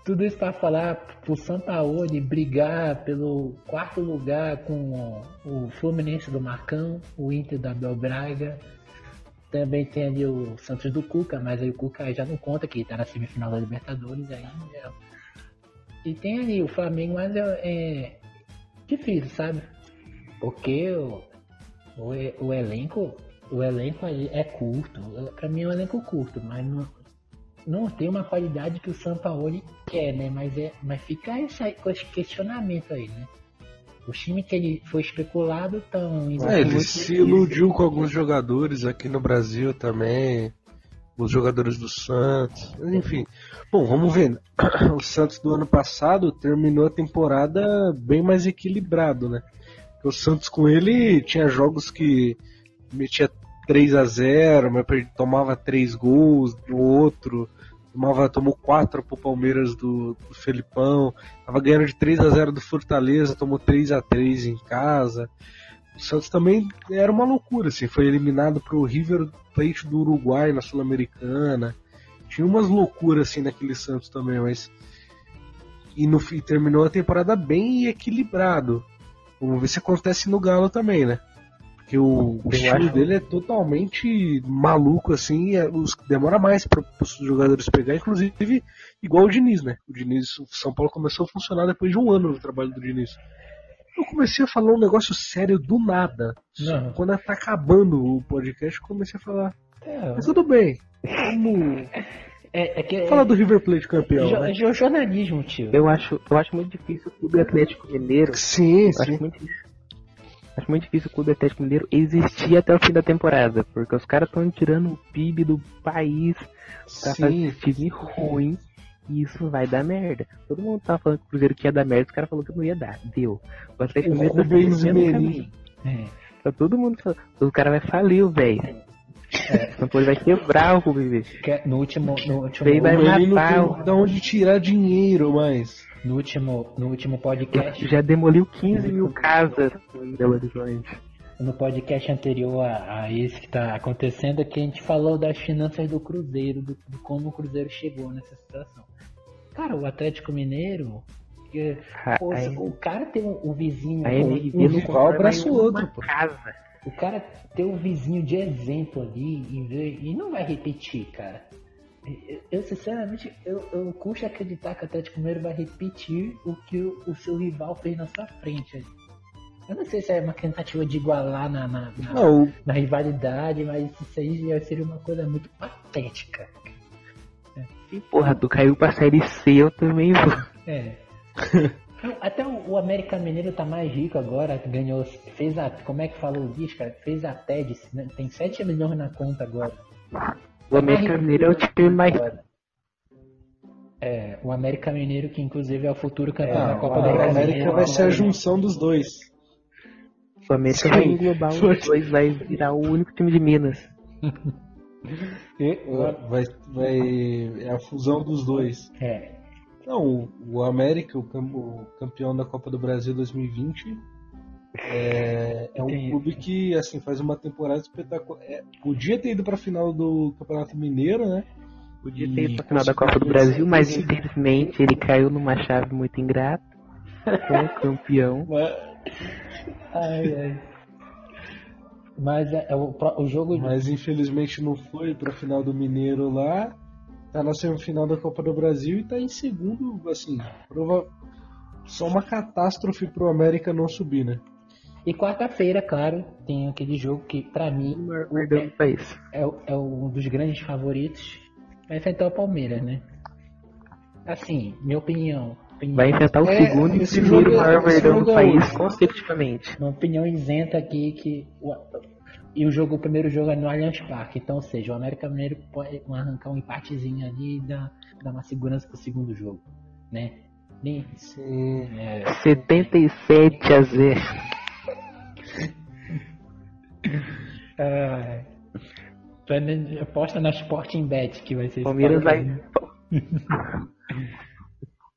Tudo isso para falar pro Sampaoli brigar pelo quarto lugar com o Fluminense do Marcão, o Inter da Abel Braga. Também tem ali o Santos do Cuca, mas aí o Cuca já não conta que tá na semifinal da Libertadores aí. E tem ali o Flamengo, mas é, é difícil, sabe? Porque o, o, o elenco, o elenco é curto. Pra mim é um elenco curto, mas não, não tem uma qualidade que o Sampaoli quer, né? Mas, é, mas fica esse, questionamento aí, né? Os times que ele foi especulado estão indo É, ele se iludiu com alguns jogadores aqui no Brasil também. Os jogadores do Santos. Enfim. Bom, vamos ver. (coughs) O Santos do ano passado terminou a temporada bem mais equilibrado, né? O Santos com ele tinha jogos que metia 3 a 0 mas tomava 3 gols do outro. Tomava, tomou 4 pro Palmeiras do, do Felipão. Tava ganhando de 3 a 0 do Fortaleza, tomou 3 a 3 em casa. O Santos também era uma loucura, assim, foi eliminado pro River Plate do Uruguai na Sul-Americana. Tinha umas loucuras assim naquele Santos também, mas e no fim terminou a temporada bem equilibrado. Vamos ver se acontece no Galo também, né? Porque o, o estilo acho- dele é totalmente maluco, assim, é, os, demora mais para os jogadores pegar, inclusive igual o Diniz, né? O Diniz, o São Paulo começou a funcionar depois de um ano do trabalho do Diniz. Eu comecei a falar um negócio sério do nada. Não. Quando tá acabando o podcast, eu comecei a falar. É, Mas tudo bem. Vamos (laughs) é, é que é, falar do River Plate campeão, jo- né? jo- jornalismo, tio. Eu acho, eu acho muito difícil o Clube Atlético Mineiro. Sim, Eu acho sim. muito difícil. Acho muito difícil o Clube Atlético Mineiro existir até o fim da temporada, porque os caras estão tirando o PIB do país pra fazer Sim. time ruim que isso vai dar merda. Todo mundo tava falando que o Cruzeiro que ia dar merda, os caras falaram que não ia dar. Deu. O Atlético Mineiro tá caminho. É. Tá todo mundo falando. O cara vai falir, velho. É. São Paulo vai quebrar o Rubens. Que- No último, no último, O vai matar tem o- de onde tirar dinheiro, mas. no último, no último podcast, Já demoliu 15 mil casas em Belo Horizonte. no podcast anterior a, a esse que tá acontecendo, é que a gente falou das finanças do Cruzeiro, do, de como o Cruzeiro chegou nessa situação. Cara, o Atlético Mineiro, que, A- pô, a- o cara tem um, um vizinho, A pô, MRV não rival constrói abraça mais o outro, uma pô. casa. O cara tem um vizinho de exemplo ali e, vê- e não vai repetir, cara. Eu, eu, sinceramente, eu, eu custo acreditar que o Atlético Mineiro vai repetir o que o, o seu rival fez na sua frente. ali. Eu não sei se é uma tentativa de igualar na, na, na- o- na rivalidade, mas isso aí já seria uma coisa muito patética. E porra, tu caiu pra série C, eu também vou. É. (laughs) Até o, o América Mineiro tá mais rico agora, ganhou, fez a, como é que falou o Dias, cara? Fez a TED, né? tem 7 milhões na conta agora. O América Mineiro é o time mais. É, o América Mineiro, que inclusive é o futuro campeão ah, da Copa do Brasil. América vai ser a junção dos dois. O América vai englobar os dois, vai virar o único time de Minas. Vai, vai, é a fusão dos dois. É, Não, o, América, o, cam- o campeão da Copa do Brasil 2020, é, é um clube que assim faz uma temporada espetacular. É, podia ter ido para a final do Campeonato Mineiro, né? Podia ter ido pra final da Copa do Brasil, mas infelizmente ele caiu numa chave muito ingrata. Com o campeão. (laughs) Mas, ai, ai. Mas é, é o, o jogo. mas infelizmente não foi para a final do Mineiro lá. Tá na semifinal da Copa do Brasil e tá em segundo, assim, prova... só uma catástrofe pro América não subir, né? E quarta-feira, claro, tem aquele jogo que, pra mim, é, o- é um dos grandes favoritos. Vai enfrentar o Palmeiras, né? Assim, minha opinião. opinião Vai enfrentar o É, segundo e primeiro jogo é- maior verdão do é país consecutivamente. Uma opinião isenta aqui que. O, e o jogo, o primeiro jogo é no Allianz Parque. Então, ou seja, o América Mineiro pode arrancar um empatezinho ali e dar, dar uma segurança pro segundo jogo. Né? Nem, Sim. é, 77 a 0. (laughs) ai. Plane- aposta na Sporting Bet que vai ser esse Palmeiras vai. (laughs)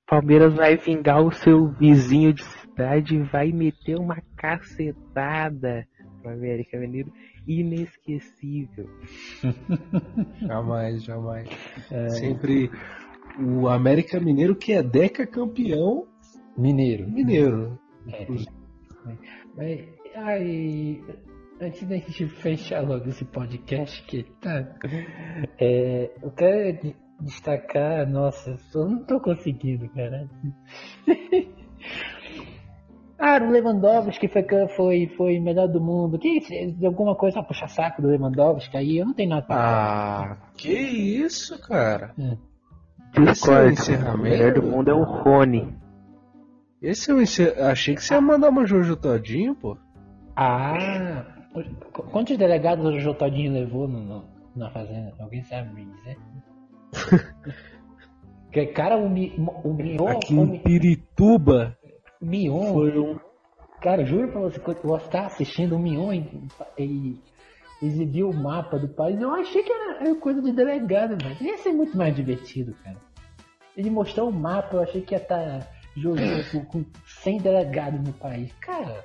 Palmeiras vai vingar o seu vizinho de cidade e vai meter uma cacetada pro América Mineiro inesquecível. (laughs) Jamais, jamais. É. Sempre o América Mineiro que é deca campeão Mineiro. mineiro. É. Mas, ai, antes da gente fechar logo esse podcast que tá. é, eu quero de- destacar, nossa, eu não tô conseguindo, cara. (laughs) ah, o Lewandowski foi, foi, foi melhor do mundo. Que isso? alguma coisa pra puxar saco do Lewandowski aí? Eu não tenho nada pra falar. Ah, que isso, cara? É. Esse é o Discord. Melhor do mundo é o Rony. Esse é o encer... Achei que você ia mandar uma Jojo Todinho, pô. Ah, qu- quantos delegados o Jô Todinho levou no, no- na fazenda? Alguém sabe me dizer? (laughs) que cara, o, Mi, o Mion, Aqui o em Pirituba Mion, foi um. cara, juro pra você, quando eu estava assistindo o Mion e, e exibiu o mapa do país, eu achei que era, era coisa de delegado, mas ia ser muito mais divertido, cara. Ele mostrou o mapa, eu achei que ia estar jogando (coughs) com, com 100 delegados no país. Cara,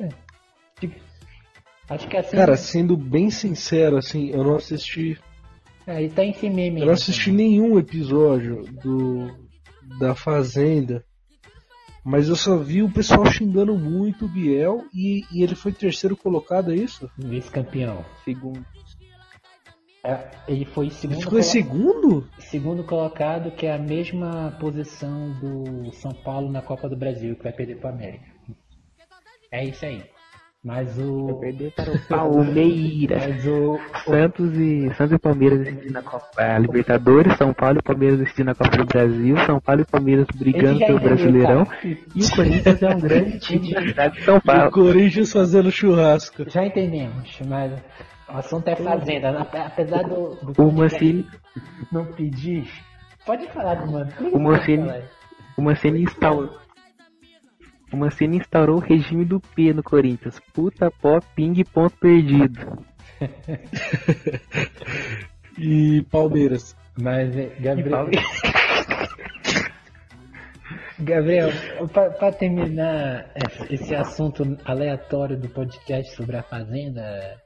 é, tipo, acho que assim. Cara, sendo bem sincero, assim, eu não assisti. Aí tá em si meme. Eu não assisti nenhum episódio do da Fazenda. Mas eu só vi o pessoal xingando muito o Biel e, e ele foi terceiro colocado, é isso? Vice-campeão. Segundo. É, Ele foi Ele segundo, ficou em colo- segundo? segundo colocado, que é a mesma posição do São Paulo na Copa do Brasil, que vai perder pro América. É isso aí. Mas o. perder para o Palmeiras. Mas o. Santos e, Santos e Palmeiras decidindo a Copa a Libertadores, São Paulo e Palmeiras decidindo a Copa do Brasil, São Paulo e Palmeiras brigando pelo Brasileirão e o Corinthians é um grande (laughs) time da cidade de São O Paulo. Corinthians fazendo churrasco. Já entendemos, mas o assunto é fazenda. Apesar do, do O Mancini, não pedir, Pode falar, mano. O Mancini, o Mancini instaurou. O Mancini instaurou o regime do P no Corinthians. Puta pó, ping, ponto perdido. (laughs) E Palmeiras. Mas, é, Gabriel. (laughs) Gabriel, pra, pra terminar esse- assunto aleatório do podcast sobre a Fazenda,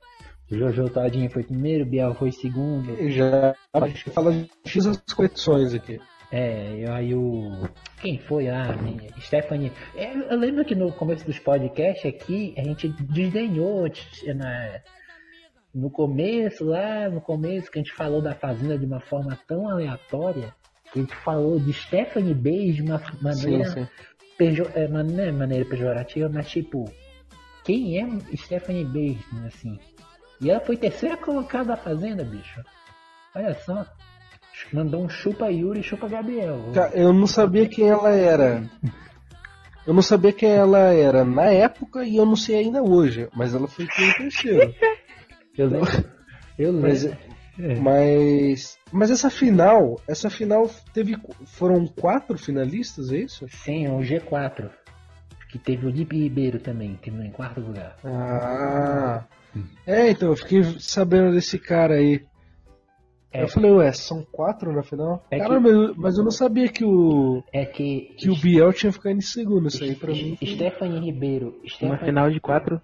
Jojo Todinho foi primeiro, Biel foi segundo. Já a gente fala de X as competições aqui. É, e aí o. Quem foi lá? minha- Stephanie. É, Eu lembro que no começo dos podcasts aqui a gente desdenhou na, no começo, lá no começo, que a gente falou da Fazenda de uma forma tão aleatória, que a gente falou de Stephanie Bays de uma maneira, sim. pejo- é, man- não é maneira pejorativa, mas tipo, quem é Stephanie Bays, né, assim? E ela foi terceira colocada da Fazenda, bicho. Olha só. Mandou um chupa Yuri e chupa Gabriel. Eu não sabia quem ela era. Eu não sabia quem ela era na época e eu não sei ainda hoje. Mas ela foi quem em terceiro. (laughs) Eu lembro. Eu lembro. Mas, É. mas, mas essa final, essa final teve, foram quatro finalistas, é isso? Sim, o G4. Que teve o Lipe Ribeiro também, que em quarto lugar. Ah, é, então eu fiquei sabendo desse cara aí. É. Eu falei, ué, são quatro na final? É que- Caramba, eu- mas eu não sabia que o, É que. que o Biel tinha ficado em segundo. Isso aí pra mim. foi- Stephanie Ribeiro. Uma Stephanie, final de quatro.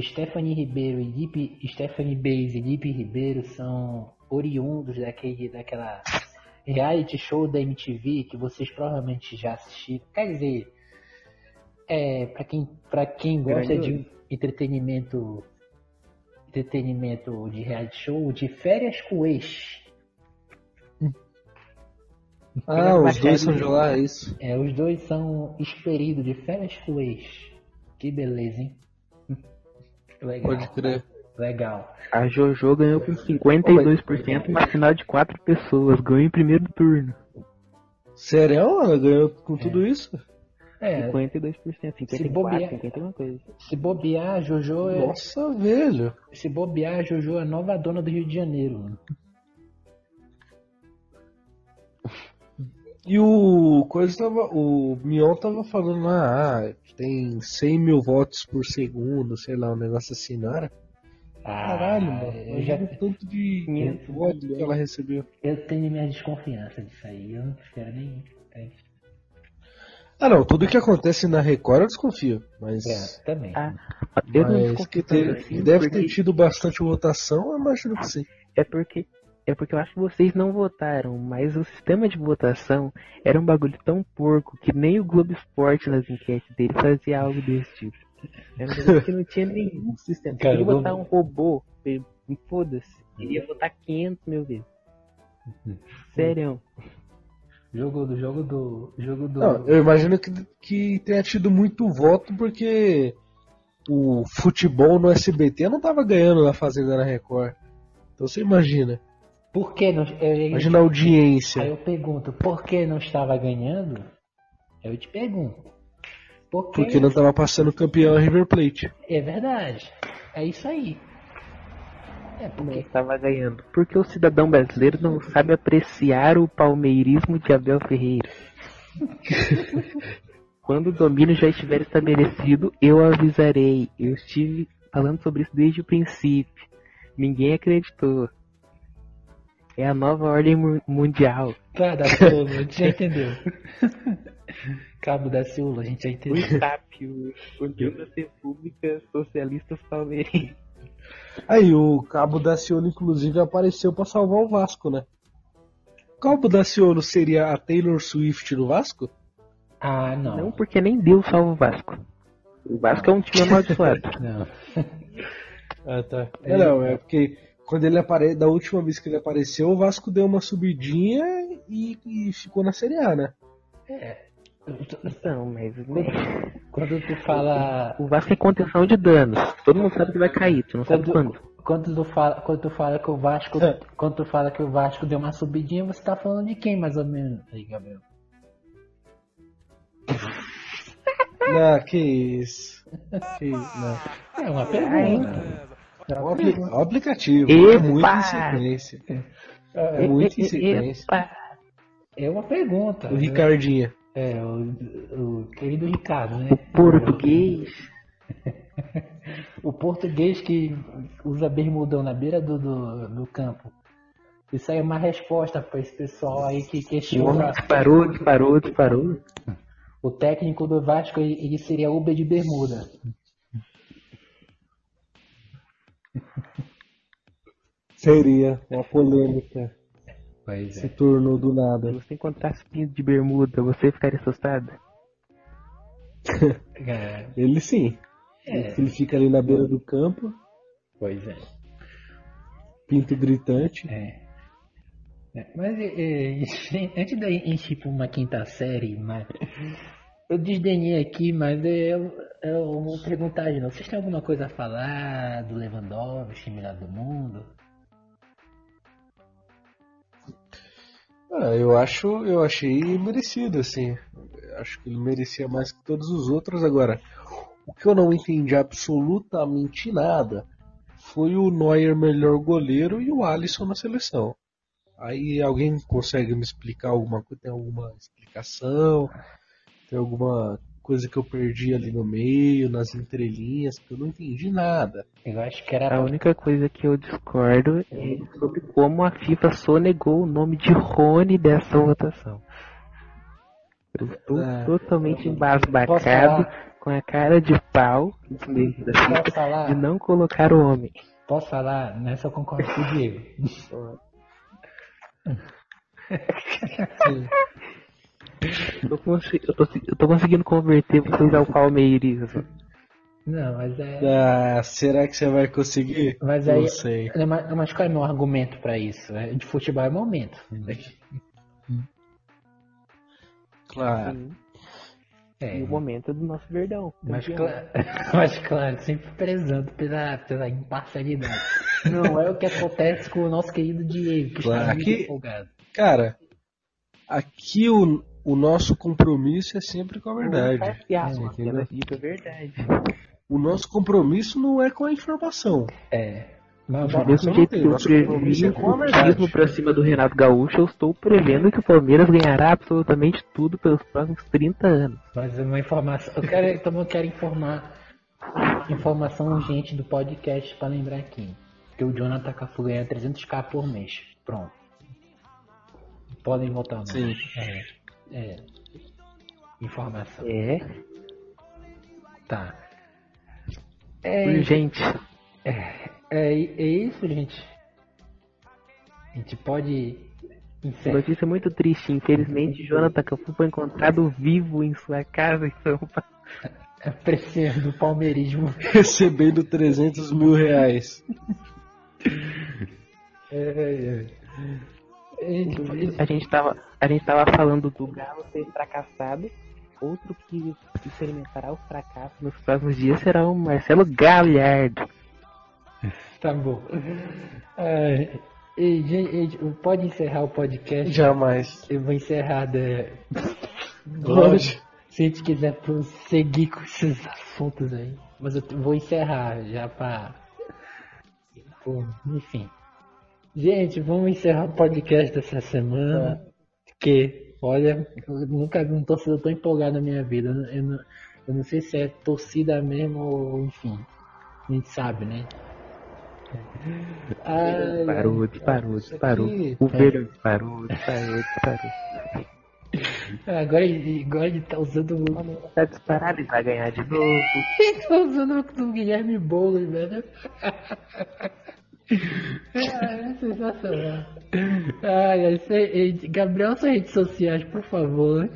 Stephanie Ribeiro e Lipe, Stephanie Bays e Lipe Ribeiro são oriundos daquele, daquela reality show da MTV que vocês provavelmente já assistiram. Quer dizer, é, para quem, pra quem gosta Grandioso. de entretenimento entretenimento de reality show, de férias com o ex. Ah, os dois são de lá, é isso. É, os dois são experidos de férias com o ex. Que beleza, hein? Legal. Pode crer. Legal. A Jojo ganhou por 52% uma final de quatro pessoas. Ganhou em primeiro turno. Sério? Ela ganhou com tudo isso? É, 52%, 54%, bobear- 50 alguma coisa. se bobear, a Jojo é. Nossa, velho. Se bobear, a Jojo é a nova dona do Rio de Janeiro. mano. E o coisa tava. O Mion tava falando lá, ah, tem 100 mil votos por segundo, sei lá, um negócio assim, não era? Caralho, mano. eu já o tanto de votos que ela recebeu. eu tenho minha desconfiança disso aí. Eu não quero nem. É, Ah, não, tudo que acontece na Record eu desconfio. Mas. É, também. Ah, eu não mas desconfio que assim, deve porque- ter tido bastante votação, eu imagino que sim. É porque é porque eu acho que vocês não votaram, mas o sistema de votação era um bagulho tão porco que nem o Globo Esporte nas enquetes dele fazia algo desse tipo. Era um bagulho que não tinha nenhum sistema. Cara, Queria votar um robô, foda-se. Queria votar 500 mil vezes. Sério. Jogo do jogo do. Jogo do. Não, eu imagino que, que tenha tido muito voto porque o futebol no SBT não tava ganhando na Fazenda na Record. Então você imagina. Por que não. Eu, Imagina a Aí audiência. eu pergunto, por que não estava ganhando? Eu te pergunto. Por que Porque não tava passando campeão a River Plate. É verdade. É isso aí. É porque. estava ganhando. Porque o cidadão brasileiro não sabe apreciar o palmeirismo de Abel Ferreira. (laughs) Quando o domínio já estiver estabelecido, eu avisarei. Eu estive falando sobre isso desde o princípio. Ninguém acreditou. É a nova ordem mu- mundial. Tá, (laughs) da Silva, a gente já entendeu. Cabo da Silva, a gente já O entendeu. O União das Repúblicas Socialistas Palmeirenses. Aí o Cabo Daciolo, inclusive, apareceu pra salvar o Vasco, né? Cabo Daciolo seria a Taylor Swift do Vasco? Ah, não. Não porque nem Deus salva o Vasco. O Vasco é um time amaldiçoado. (laughs) Não. (laughs) Ah, tá. É, não, é porque quando ele aparece, da última vez que ele apareceu, o Vasco deu uma subidinha e, e ficou na Série A, né? Então, mas Quando tu fala. o Vasco é contenção de danos. Todo mundo sabe que vai cair, tu não sabe Quando, quando. quando, tu fala, quando tu fala que o Vasco. É. Quando tu fala que o Vasco deu uma subidinha, você tá falando de quem mais ou menos? Aí, Gabriel. Não, que isso. Que, não. É uma pergunta. É O, apli- o aplicativo Epa! é muito em sequência. É muito em sequência. Epa! É uma pergunta. O Ricardinha. É, o, o querido Ricardo, né? O português. (laughs) O português que usa bermudão na beira do, do, do campo. Isso aí é uma resposta para esse pessoal aí que O questiona. homem disparou, disparou, disparou. O técnico do Vasco ele ele seria Uber de bermuda. Seria uma polêmica. Pois Se tornou do nada. Se você encontrasse pinto de bermuda, você ficaria assustado? (laughs) É, Ele sim. É. Ele fica ali na beira do campo, pois é. pinto gritante. É. É, Mas é, é, (laughs) antes da gente ir pra uma quinta série, mas eu desdenhei aqui, mas eu, eu vou perguntar de novo. Vocês têm alguma coisa a falar do Lewandowski, melhor do mundo? Ah, eu acho, eu achei merecido, assim. Acho que ele merecia mais que todos os outros. Agora, o que eu não entendi absolutamente nada foi o Neuer melhor goleiro e o Alisson na seleção. Aí alguém consegue me explicar alguma coisa? Tem alguma explicação? Tem alguma coisa que eu perdi ali no meio, nas entrelinhas? Que eu não entendi nada. Eu acho que era A única coisa que eu discordo é sobre como a FIFA sonegou o nome de Rony dessa votação. Eu estou É. totalmente embasbacado com a cara de pau FIFA falar? de não colocar o homem. Posso falar? Nessa eu concordo com o Diego. (laughs) Eu tô, consi- eu tô, eu tô conseguindo converter vocês ao Palmeiras. Não, mas é. Ah, será que você vai conseguir? Mas aí. Não sei. É, Mas, mas qual é o meu argumento pra isso? É, De futebol é momento. Claro. Sim, É, e o momento do nosso verdão. mas, cla- (laughs) mas claro, sempre prezando pela, pela imparcialidade. Não é o que acontece com o nosso querido Diego, que Claro, está muito aqui- empolgado. Cara, aqui o, o nosso compromisso é sempre com a verdade. Imparcial, Você apenas entendeu? dito a verdade. O nosso compromisso não é com a informação. É. Mas, Do mesmo não jeito que eu nosso previ compromisso é com a o pra cima do Renato Gaúcho, eu estou prevendo que o Palmeiras ganhará absolutamente tudo pelos próximos 30 anos. mas uma informação. Eu quero, então eu quero informar. Informação urgente do podcast pra lembrar aqui. Que o Jonathan Cafu ganha 300k por mês. Pronto. Podem votar não. Sim. É. É. Informação. É, Tá. É, urgente. é, é isso, gente. A gente pode encerrar. Notícia muito triste, infelizmente, Jonathan Cafu foi encontrado vivo em sua casa em São Paulo. Apreciando do palmeirismo. (laughs) Recebendo 300 mil reais. É, é. A gente pode- A gente tava, a gente tava falando do Galo ser fracassado. Outro que experimentará o fracasso nos próximos dias será o Marcelo Galhardo. (laughs) Tá bom. É, e, gente, pode encerrar o podcast? Jamais. Eu vou encerrar (laughs) da. Lógico. Se a gente quiser prosseguir com esses assuntos aí. Mas eu vou encerrar já pra. Pô, enfim. Gente, vamos encerrar o podcast dessa semana. Porque, olha, eu nunca vi um torcedor tão empolgado na minha vida. Eu não, eu não, sei se é torcida mesmo ou enfim. A gente sabe, né? Ai, Parou, disparou, disparou. aqui- O Verdão disparou, disparou, disparou. Agora, ele- agora ele tá usando Tá disparado e vai ganhar de novo. Ele tá usando o do Guilherme Boulos, velho. (laughs) É sensacional. Ai, Gabriel, suas redes sociais, por favor.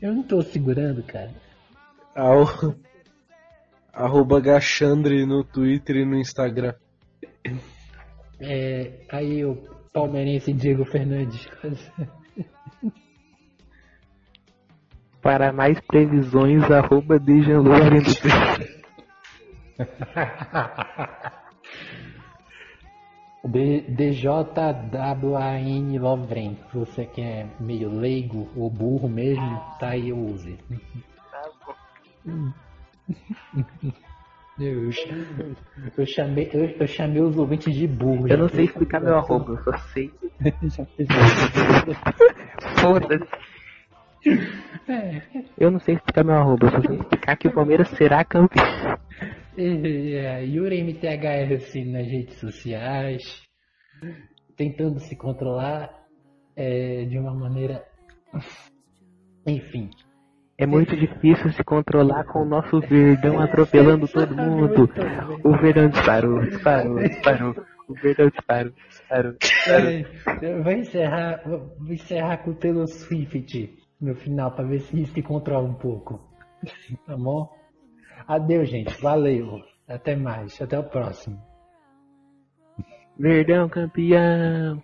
Eu não tô segurando, cara. Ao... Arroba Gachandre no Twitter e no Instagram. É, aí o palmeirense Diego Fernandes. Para mais previsões, arroba Dejan (laughs) DJWAN Lovren. Se você que é meio leigo ou burro mesmo, tá aí, use. (laughs) Eu, eu chamei, eu, eu chamei os ouvintes de burro. Eu não sei explicar meu arroba, eu só sei. (laughs) Foda-se. É, Eu não sei explicar meu arroba, eu só sei explicar que o Palmeiras será campeão. é, é, Yuri MTHS nas redes sociais, tentando se controlar é, de uma maneira. Enfim. É muito difícil se controlar com o nosso Verdão atropelando (laughs) todo mundo. O Verdão disparou, disparou, disparou. O Verdão disparou, disparou, disparou. Vai encerrar, vou encerrar com o Taylor Swift no final para ver se se controla um pouco. (laughs) Tá bom? Adeus, gente. Valeu. Até mais. Até o próximo. Verdão campeão.